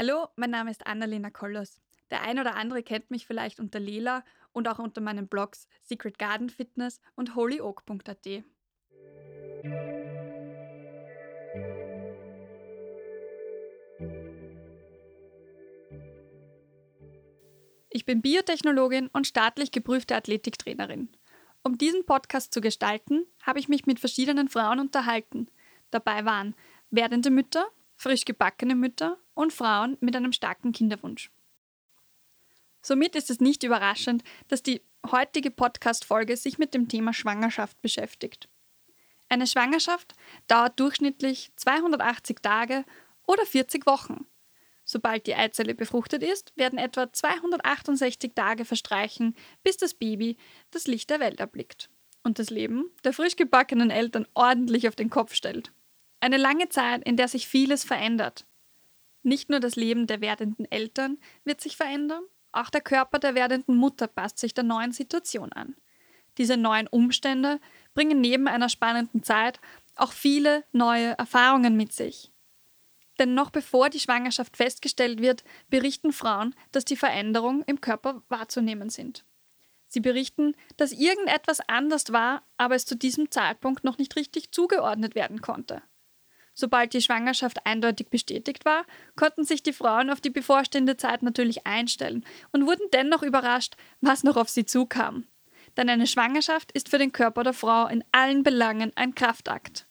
Hallo, mein Name ist Annalena Kollos. Der ein oder andere kennt mich vielleicht unter Lela und auch unter meinen Blogs Secret Garden Fitness und holyoak.at. Ich bin Biotechnologin und staatlich geprüfte Athletiktrainerin. Um diesen Podcast zu gestalten, habe ich mich mit verschiedenen Frauen unterhalten. Dabei waren werdende Mütter, frisch gebackene Mütter und Frauen mit einem starken Kinderwunsch. Somit ist es nicht überraschend, dass die heutige Podcast-Folge sich mit dem Thema Schwangerschaft beschäftigt. Eine Schwangerschaft dauert durchschnittlich 280 Tage oder 40 Wochen. Sobald die Eizelle befruchtet ist, werden etwa 268 Tage verstreichen, bis das Baby das Licht der Welt erblickt und das Leben der frisch gebackenen Eltern ordentlich auf den Kopf stellt. Eine lange Zeit, in der sich vieles verändert. Nicht nur das Leben der werdenden Eltern wird sich verändern, auch der Körper der werdenden Mutter passt sich der neuen Situation an. Diese neuen Umstände bringen neben einer spannenden Zeit auch viele neue Erfahrungen mit sich. Denn noch bevor die Schwangerschaft festgestellt wird, berichten Frauen, dass die Veränderungen im Körper wahrzunehmen sind. Sie berichten, dass irgendetwas anders war, aber es zu diesem Zeitpunkt noch nicht richtig zugeordnet werden konnte. Sobald die Schwangerschaft eindeutig bestätigt war, konnten sich die Frauen auf die bevorstehende Zeit natürlich einstellen und wurden dennoch überrascht, was noch auf sie zukam. Denn eine Schwangerschaft ist für den Körper der Frau in allen Belangen ein Kraftakt.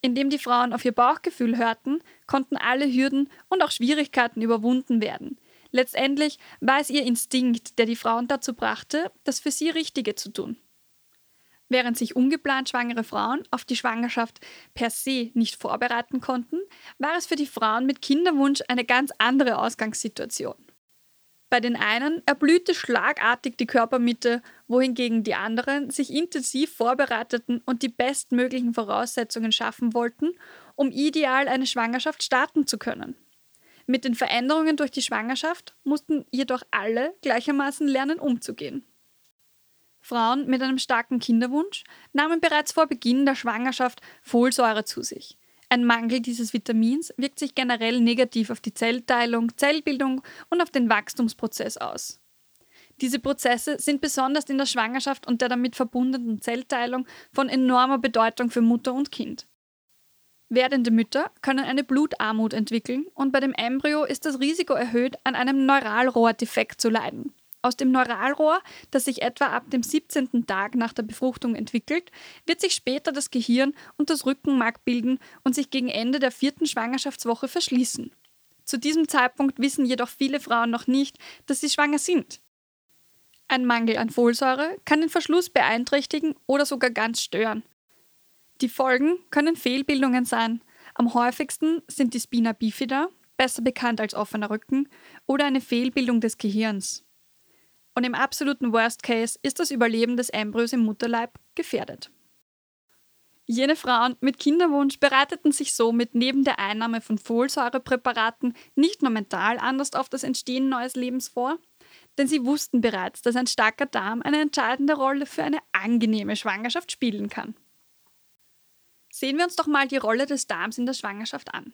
Indem die Frauen auf ihr Bauchgefühl hörten, konnten alle Hürden und auch Schwierigkeiten überwunden werden. Letztendlich war es ihr Instinkt, der die Frauen dazu brachte, das für sie Richtige zu tun. Während sich ungeplant schwangere Frauen auf die Schwangerschaft per se nicht vorbereiten konnten, war es für die Frauen mit Kinderwunsch eine ganz andere Ausgangssituation. Bei den einen erblühte schlagartig die Körpermitte, wohingegen die anderen sich intensiv vorbereiteten und die bestmöglichen Voraussetzungen schaffen wollten, um ideal eine Schwangerschaft starten zu können. Mit den Veränderungen durch die Schwangerschaft mussten jedoch alle gleichermaßen lernen umzugehen. Frauen mit einem starken Kinderwunsch nahmen bereits vor Beginn der Schwangerschaft Folsäure zu sich. Ein Mangel dieses Vitamins wirkt sich generell negativ auf die Zellteilung, Zellbildung und auf den Wachstumsprozess aus. Diese Prozesse sind besonders in der Schwangerschaft und der damit verbundenen Zellteilung von enormer Bedeutung für Mutter und Kind. Werdende Mütter können eine Blutarmut entwickeln und bei dem Embryo ist das Risiko erhöht, an einem Neuralrohrdefekt zu leiden. Aus dem Neuralrohr, das sich etwa ab dem 17. Tag nach der Befruchtung entwickelt, wird sich später das Gehirn und das Rückenmark bilden und sich gegen Ende der vierten Schwangerschaftswoche verschließen. Zu diesem Zeitpunkt wissen jedoch viele Frauen noch nicht, dass sie schwanger sind. Ein Mangel an Folsäure kann den Verschluss beeinträchtigen oder sogar ganz stören. Die Folgen können Fehlbildungen sein. Am häufigsten sind die Spina bifida, besser bekannt als offener Rücken, oder eine Fehlbildung des Gehirns und im absoluten Worst Case ist das Überleben des Embryos im Mutterleib gefährdet. Jene Frauen mit Kinderwunsch bereiteten sich somit neben der Einnahme von Folsäurepräparaten nicht nur mental anders auf das Entstehen neues Lebens vor, denn sie wussten bereits, dass ein starker Darm eine entscheidende Rolle für eine angenehme Schwangerschaft spielen kann. Sehen wir uns doch mal die Rolle des Darms in der Schwangerschaft an.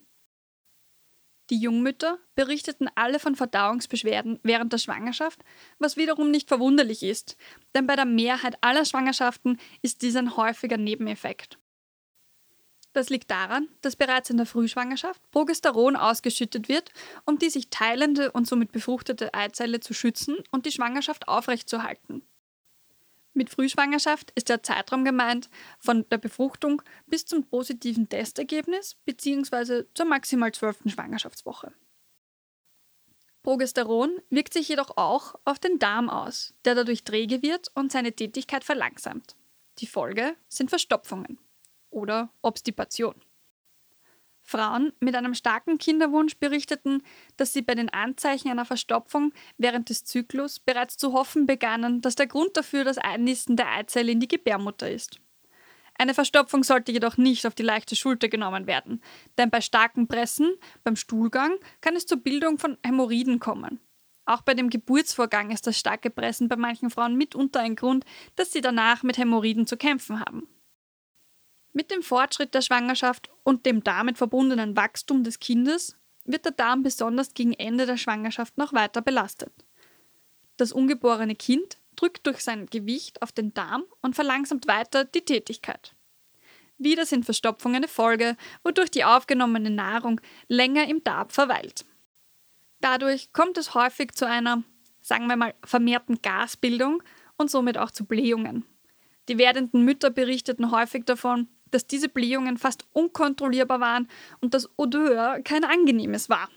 Die Jungmütter berichteten alle von Verdauungsbeschwerden während der Schwangerschaft, was wiederum nicht verwunderlich ist, denn bei der Mehrheit aller Schwangerschaften ist dies ein häufiger Nebeneffekt. Das liegt daran, dass bereits in der Frühschwangerschaft Progesteron ausgeschüttet wird, um die sich teilende und somit befruchtete Eizelle zu schützen und die Schwangerschaft aufrechtzuerhalten. Mit Frühschwangerschaft ist der Zeitraum gemeint von der Befruchtung bis zum positiven Testergebnis bzw. zur maximal zwölften Schwangerschaftswoche. Progesteron wirkt sich jedoch auch auf den Darm aus, der dadurch träge wird und seine Tätigkeit verlangsamt. Die Folge sind Verstopfungen oder Obstipation. Frauen mit einem starken Kinderwunsch berichteten, dass sie bei den Anzeichen einer Verstopfung während des Zyklus bereits zu hoffen begannen, dass der Grund dafür das Einnisten der Eizelle in die Gebärmutter ist. Eine Verstopfung sollte jedoch nicht auf die leichte Schulter genommen werden, denn bei starken Pressen beim Stuhlgang kann es zur Bildung von Hämorrhoiden kommen. Auch bei dem Geburtsvorgang ist das starke Pressen bei manchen Frauen mitunter ein Grund, dass sie danach mit Hämorrhoiden zu kämpfen haben. Mit dem Fortschritt der Schwangerschaft und dem damit verbundenen Wachstum des Kindes wird der Darm besonders gegen Ende der Schwangerschaft noch weiter belastet. Das ungeborene Kind drückt durch sein Gewicht auf den Darm und verlangsamt weiter die Tätigkeit. Wieder sind Verstopfungen eine Folge, wodurch die aufgenommene Nahrung länger im Darm verweilt. Dadurch kommt es häufig zu einer, sagen wir mal, vermehrten Gasbildung und somit auch zu Blähungen. Die werdenden Mütter berichteten häufig davon, dass diese Blähungen fast unkontrollierbar waren und das Odeur kein angenehmes war.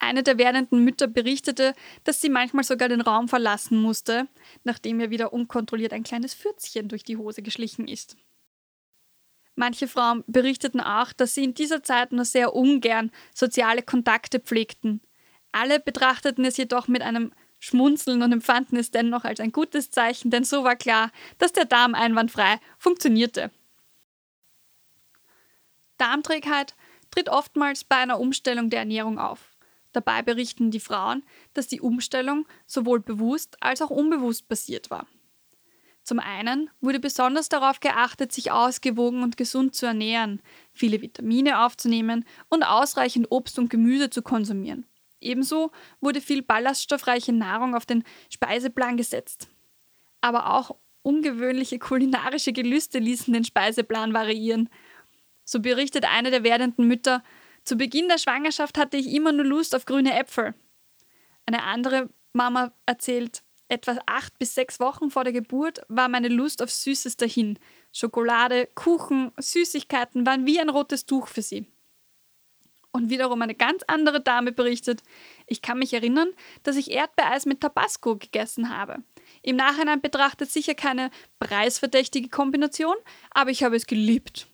Eine der werdenden Mütter berichtete, dass sie manchmal sogar den Raum verlassen musste, nachdem ihr wieder unkontrolliert ein kleines Fürzchen durch die Hose geschlichen ist. Manche Frauen berichteten auch, dass sie in dieser Zeit nur sehr ungern soziale Kontakte pflegten. Alle betrachteten es jedoch mit einem Schmunzeln und empfanden es dennoch als ein gutes Zeichen, denn so war klar, dass der Darm einwandfrei funktionierte. Darmträgheit tritt oftmals bei einer Umstellung der Ernährung auf. Dabei berichten die Frauen, dass die Umstellung sowohl bewusst als auch unbewusst passiert war. Zum einen wurde besonders darauf geachtet, sich ausgewogen und gesund zu ernähren, viele Vitamine aufzunehmen und ausreichend Obst und Gemüse zu konsumieren. Ebenso wurde viel ballaststoffreiche Nahrung auf den Speiseplan gesetzt. Aber auch ungewöhnliche kulinarische Gelüste ließen den Speiseplan variieren. So berichtet eine der werdenden Mütter, zu Beginn der Schwangerschaft hatte ich immer nur Lust auf grüne Äpfel. Eine andere Mama erzählt, etwa acht bis sechs Wochen vor der Geburt war meine Lust auf Süßes dahin. Schokolade, Kuchen, Süßigkeiten waren wie ein rotes Tuch für sie. Und wiederum eine ganz andere Dame berichtet, ich kann mich erinnern, dass ich Erdbeereis mit Tabasco gegessen habe. Im Nachhinein betrachtet sicher keine preisverdächtige Kombination, aber ich habe es geliebt.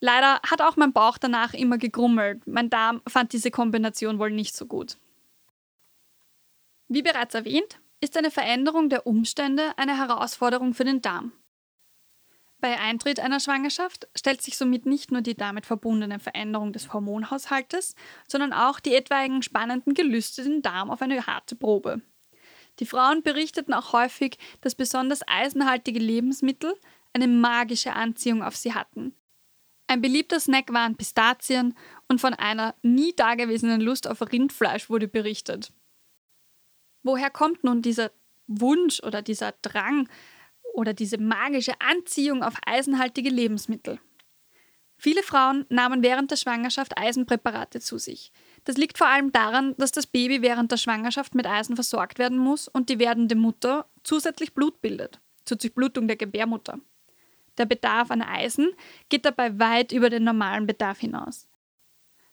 Leider hat auch mein Bauch danach immer gegrummelt. Mein Darm fand diese Kombination wohl nicht so gut. Wie bereits erwähnt, ist eine Veränderung der Umstände eine Herausforderung für den Darm. Bei Eintritt einer Schwangerschaft stellt sich somit nicht nur die damit verbundene Veränderung des Hormonhaushaltes, sondern auch die etwaigen spannenden Gelüste den Darm auf eine harte Probe. Die Frauen berichteten auch häufig, dass besonders eisenhaltige Lebensmittel eine magische Anziehung auf sie hatten, ein beliebter Snack waren Pistazien und von einer nie dagewesenen Lust auf Rindfleisch wurde berichtet. Woher kommt nun dieser Wunsch oder dieser Drang oder diese magische Anziehung auf eisenhaltige Lebensmittel? Viele Frauen nahmen während der Schwangerschaft Eisenpräparate zu sich. Das liegt vor allem daran, dass das Baby während der Schwangerschaft mit Eisen versorgt werden muss und die werdende Mutter zusätzlich Blut bildet zur Durchblutung der Gebärmutter. Der Bedarf an Eisen geht dabei weit über den normalen Bedarf hinaus.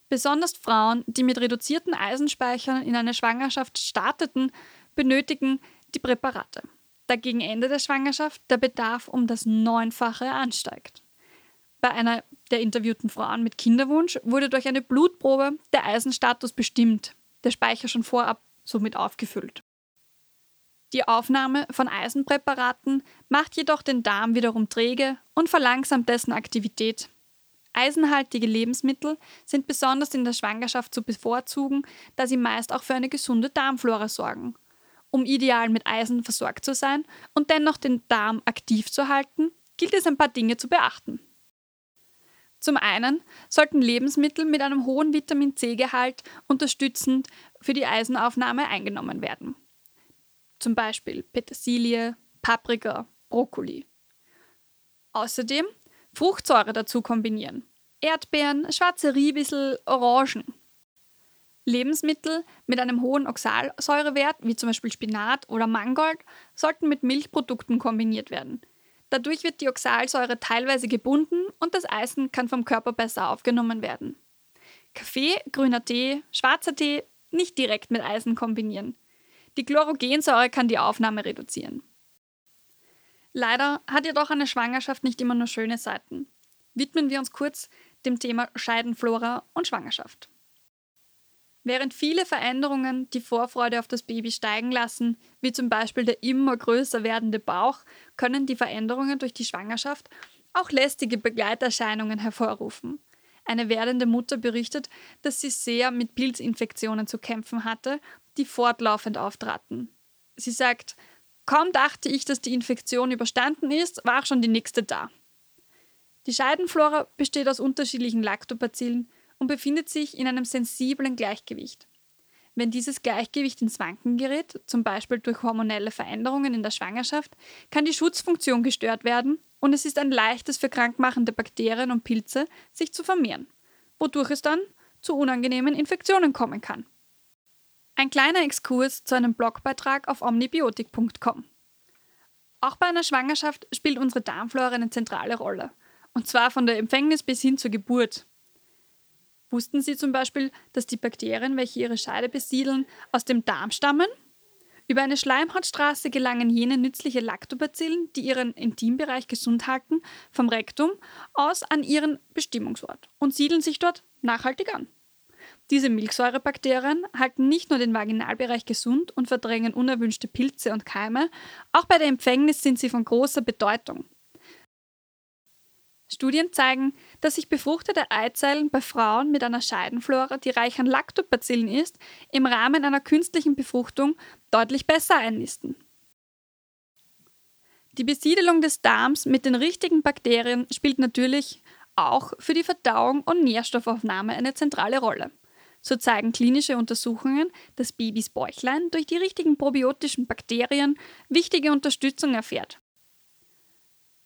Besonders Frauen, die mit reduzierten Eisenspeichern in eine Schwangerschaft starteten, benötigen die Präparate. Da gegen Ende der Schwangerschaft der Bedarf um das Neunfache ansteigt. Bei einer der interviewten Frauen mit Kinderwunsch wurde durch eine Blutprobe der Eisenstatus bestimmt, der Speicher schon vorab somit aufgefüllt. Die Aufnahme von Eisenpräparaten macht jedoch den Darm wiederum träge und verlangsamt dessen Aktivität. Eisenhaltige Lebensmittel sind besonders in der Schwangerschaft zu bevorzugen, da sie meist auch für eine gesunde Darmflora sorgen. Um ideal mit Eisen versorgt zu sein und dennoch den Darm aktiv zu halten, gilt es ein paar Dinge zu beachten. Zum einen sollten Lebensmittel mit einem hohen Vitamin C-Gehalt unterstützend für die Eisenaufnahme eingenommen werden zum Beispiel Petersilie, Paprika, Brokkoli. Außerdem Fruchtsäure dazu kombinieren. Erdbeeren, schwarze Riebissel, Orangen. Lebensmittel mit einem hohen Oxalsäurewert, wie zum Beispiel Spinat oder Mangold, sollten mit Milchprodukten kombiniert werden. Dadurch wird die Oxalsäure teilweise gebunden und das Eisen kann vom Körper besser aufgenommen werden. Kaffee, grüner Tee, schwarzer Tee nicht direkt mit Eisen kombinieren. Die Chlorogensäure kann die Aufnahme reduzieren. Leider hat jedoch eine Schwangerschaft nicht immer nur schöne Seiten. Widmen wir uns kurz dem Thema Scheidenflora und Schwangerschaft. Während viele Veränderungen die Vorfreude auf das Baby steigen lassen, wie zum Beispiel der immer größer werdende Bauch, können die Veränderungen durch die Schwangerschaft auch lästige Begleiterscheinungen hervorrufen. Eine werdende Mutter berichtet, dass sie sehr mit Pilzinfektionen zu kämpfen hatte die fortlaufend auftraten. Sie sagt, kaum dachte ich, dass die Infektion überstanden ist, war auch schon die nächste da. Die Scheidenflora besteht aus unterschiedlichen Lactobacillen und befindet sich in einem sensiblen Gleichgewicht. Wenn dieses Gleichgewicht ins Wanken gerät, zum Beispiel durch hormonelle Veränderungen in der Schwangerschaft, kann die Schutzfunktion gestört werden und es ist ein leichtes für krankmachende Bakterien und Pilze, sich zu vermehren, wodurch es dann zu unangenehmen Infektionen kommen kann. Ein kleiner Exkurs zu einem Blogbeitrag auf omnibiotik.com. Auch bei einer Schwangerschaft spielt unsere Darmflora eine zentrale Rolle, und zwar von der Empfängnis bis hin zur Geburt. Wussten Sie zum Beispiel, dass die Bakterien, welche ihre Scheide besiedeln, aus dem Darm stammen? Über eine Schleimhautstraße gelangen jene nützliche Lactobacillen, die ihren Intimbereich gesund halten, vom Rektum aus an ihren Bestimmungsort und siedeln sich dort nachhaltig an. Diese Milchsäurebakterien halten nicht nur den Vaginalbereich gesund und verdrängen unerwünschte Pilze und Keime, auch bei der Empfängnis sind sie von großer Bedeutung. Studien zeigen, dass sich befruchtete Eizellen bei Frauen mit einer Scheidenflora, die reich an Lactobacillen ist, im Rahmen einer künstlichen Befruchtung deutlich besser einnisten. Die Besiedelung des Darms mit den richtigen Bakterien spielt natürlich auch für die Verdauung und Nährstoffaufnahme eine zentrale Rolle. So zeigen klinische Untersuchungen, dass Babys Bäuchlein durch die richtigen probiotischen Bakterien wichtige Unterstützung erfährt.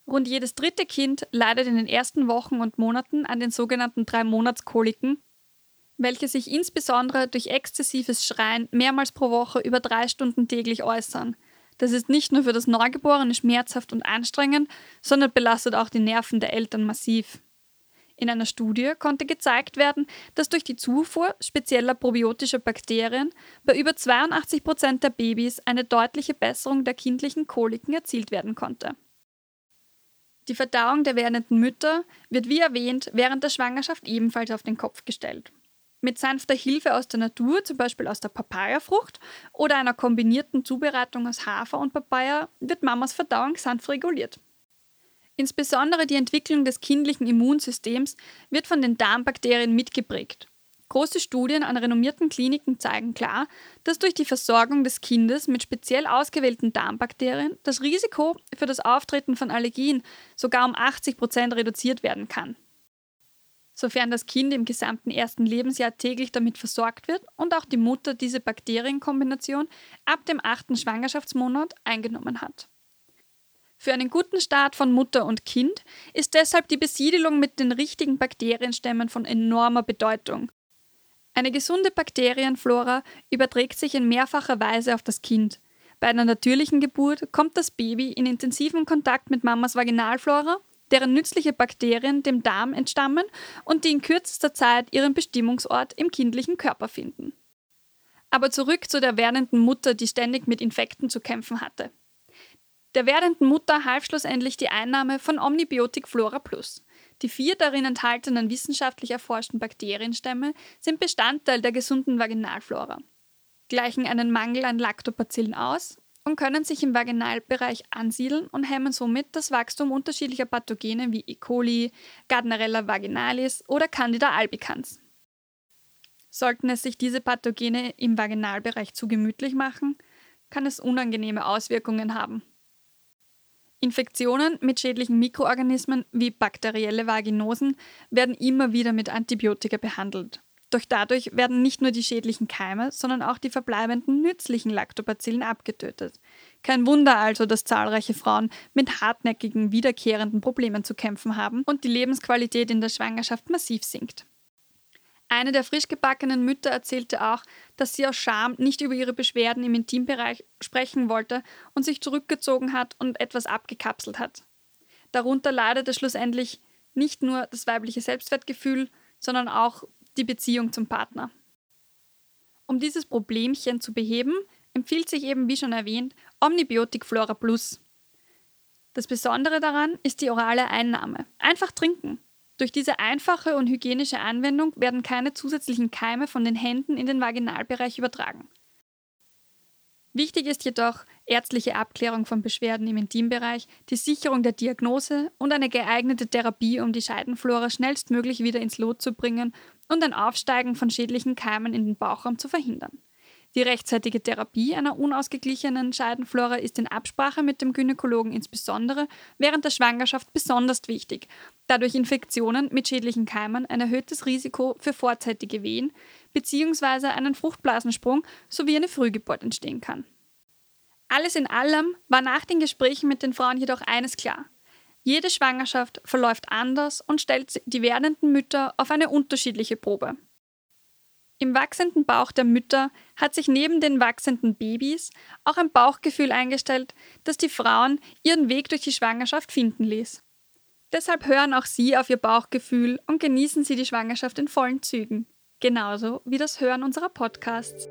Rund jedes dritte Kind leidet in den ersten Wochen und Monaten an den sogenannten Drei-Monats-Koliken, welche sich insbesondere durch exzessives Schreien mehrmals pro Woche über drei Stunden täglich äußern. Das ist nicht nur für das Neugeborene schmerzhaft und anstrengend, sondern belastet auch die Nerven der Eltern massiv. In einer Studie konnte gezeigt werden, dass durch die Zufuhr spezieller probiotischer Bakterien bei über 82 Prozent der Babys eine deutliche Besserung der kindlichen Koliken erzielt werden konnte. Die Verdauung der werdenden Mütter wird wie erwähnt während der Schwangerschaft ebenfalls auf den Kopf gestellt. Mit sanfter Hilfe aus der Natur, zum Beispiel aus der Papayafrucht oder einer kombinierten Zubereitung aus Hafer und Papaya, wird Mamas Verdauung sanft reguliert. Insbesondere die Entwicklung des kindlichen Immunsystems wird von den Darmbakterien mitgeprägt. Große Studien an renommierten Kliniken zeigen klar, dass durch die Versorgung des Kindes mit speziell ausgewählten Darmbakterien das Risiko für das Auftreten von Allergien sogar um 80 Prozent reduziert werden kann. Sofern das Kind im gesamten ersten Lebensjahr täglich damit versorgt wird und auch die Mutter diese Bakterienkombination ab dem achten Schwangerschaftsmonat eingenommen hat. Für einen guten Start von Mutter und Kind ist deshalb die Besiedelung mit den richtigen Bakterienstämmen von enormer Bedeutung. Eine gesunde Bakterienflora überträgt sich in mehrfacher Weise auf das Kind. Bei einer natürlichen Geburt kommt das Baby in intensiven Kontakt mit Mamas Vaginalflora, deren nützliche Bakterien dem Darm entstammen und die in kürzester Zeit ihren Bestimmungsort im kindlichen Körper finden. Aber zurück zu der werdenden Mutter, die ständig mit Infekten zu kämpfen hatte. Der werdenden Mutter half schlussendlich die Einnahme von Omnibiotik Flora Plus. Die vier darin enthaltenen wissenschaftlich erforschten Bakterienstämme sind Bestandteil der gesunden Vaginalflora, gleichen einen Mangel an Lactobacillen aus und können sich im Vaginalbereich ansiedeln und hemmen somit das Wachstum unterschiedlicher Pathogene wie E. coli, Gardnerella vaginalis oder Candida albicans. Sollten es sich diese Pathogene im Vaginalbereich zu gemütlich machen, kann es unangenehme Auswirkungen haben. Infektionen mit schädlichen Mikroorganismen wie bakterielle Vaginosen werden immer wieder mit Antibiotika behandelt. Doch dadurch werden nicht nur die schädlichen Keime, sondern auch die verbleibenden nützlichen Lactobacillen abgetötet. Kein Wunder also, dass zahlreiche Frauen mit hartnäckigen, wiederkehrenden Problemen zu kämpfen haben und die Lebensqualität in der Schwangerschaft massiv sinkt. Eine der frisch gebackenen Mütter erzählte auch, dass sie aus Scham nicht über ihre Beschwerden im Intimbereich sprechen wollte und sich zurückgezogen hat und etwas abgekapselt hat. Darunter leidete schlussendlich nicht nur das weibliche Selbstwertgefühl, sondern auch die Beziehung zum Partner. Um dieses Problemchen zu beheben, empfiehlt sich eben, wie schon erwähnt, Omnibiotik Flora Plus. Das Besondere daran ist die orale Einnahme. Einfach trinken. Durch diese einfache und hygienische Anwendung werden keine zusätzlichen Keime von den Händen in den Vaginalbereich übertragen. Wichtig ist jedoch ärztliche Abklärung von Beschwerden im Intimbereich, die Sicherung der Diagnose und eine geeignete Therapie, um die Scheidenflora schnellstmöglich wieder ins Lot zu bringen und ein Aufsteigen von schädlichen Keimen in den Bauchraum zu verhindern. Die rechtzeitige Therapie einer unausgeglichenen Scheidenflora ist in Absprache mit dem Gynäkologen insbesondere während der Schwangerschaft besonders wichtig, da durch Infektionen mit schädlichen Keimen ein erhöhtes Risiko für vorzeitige Wehen bzw. einen Fruchtblasensprung sowie eine Frühgeburt entstehen kann. Alles in allem war nach den Gesprächen mit den Frauen jedoch eines klar. Jede Schwangerschaft verläuft anders und stellt die werdenden Mütter auf eine unterschiedliche Probe. Im wachsenden Bauch der Mütter hat sich neben den wachsenden Babys auch ein Bauchgefühl eingestellt, das die Frauen ihren Weg durch die Schwangerschaft finden ließ. Deshalb hören auch Sie auf Ihr Bauchgefühl und genießen Sie die Schwangerschaft in vollen Zügen, genauso wie das Hören unserer Podcasts.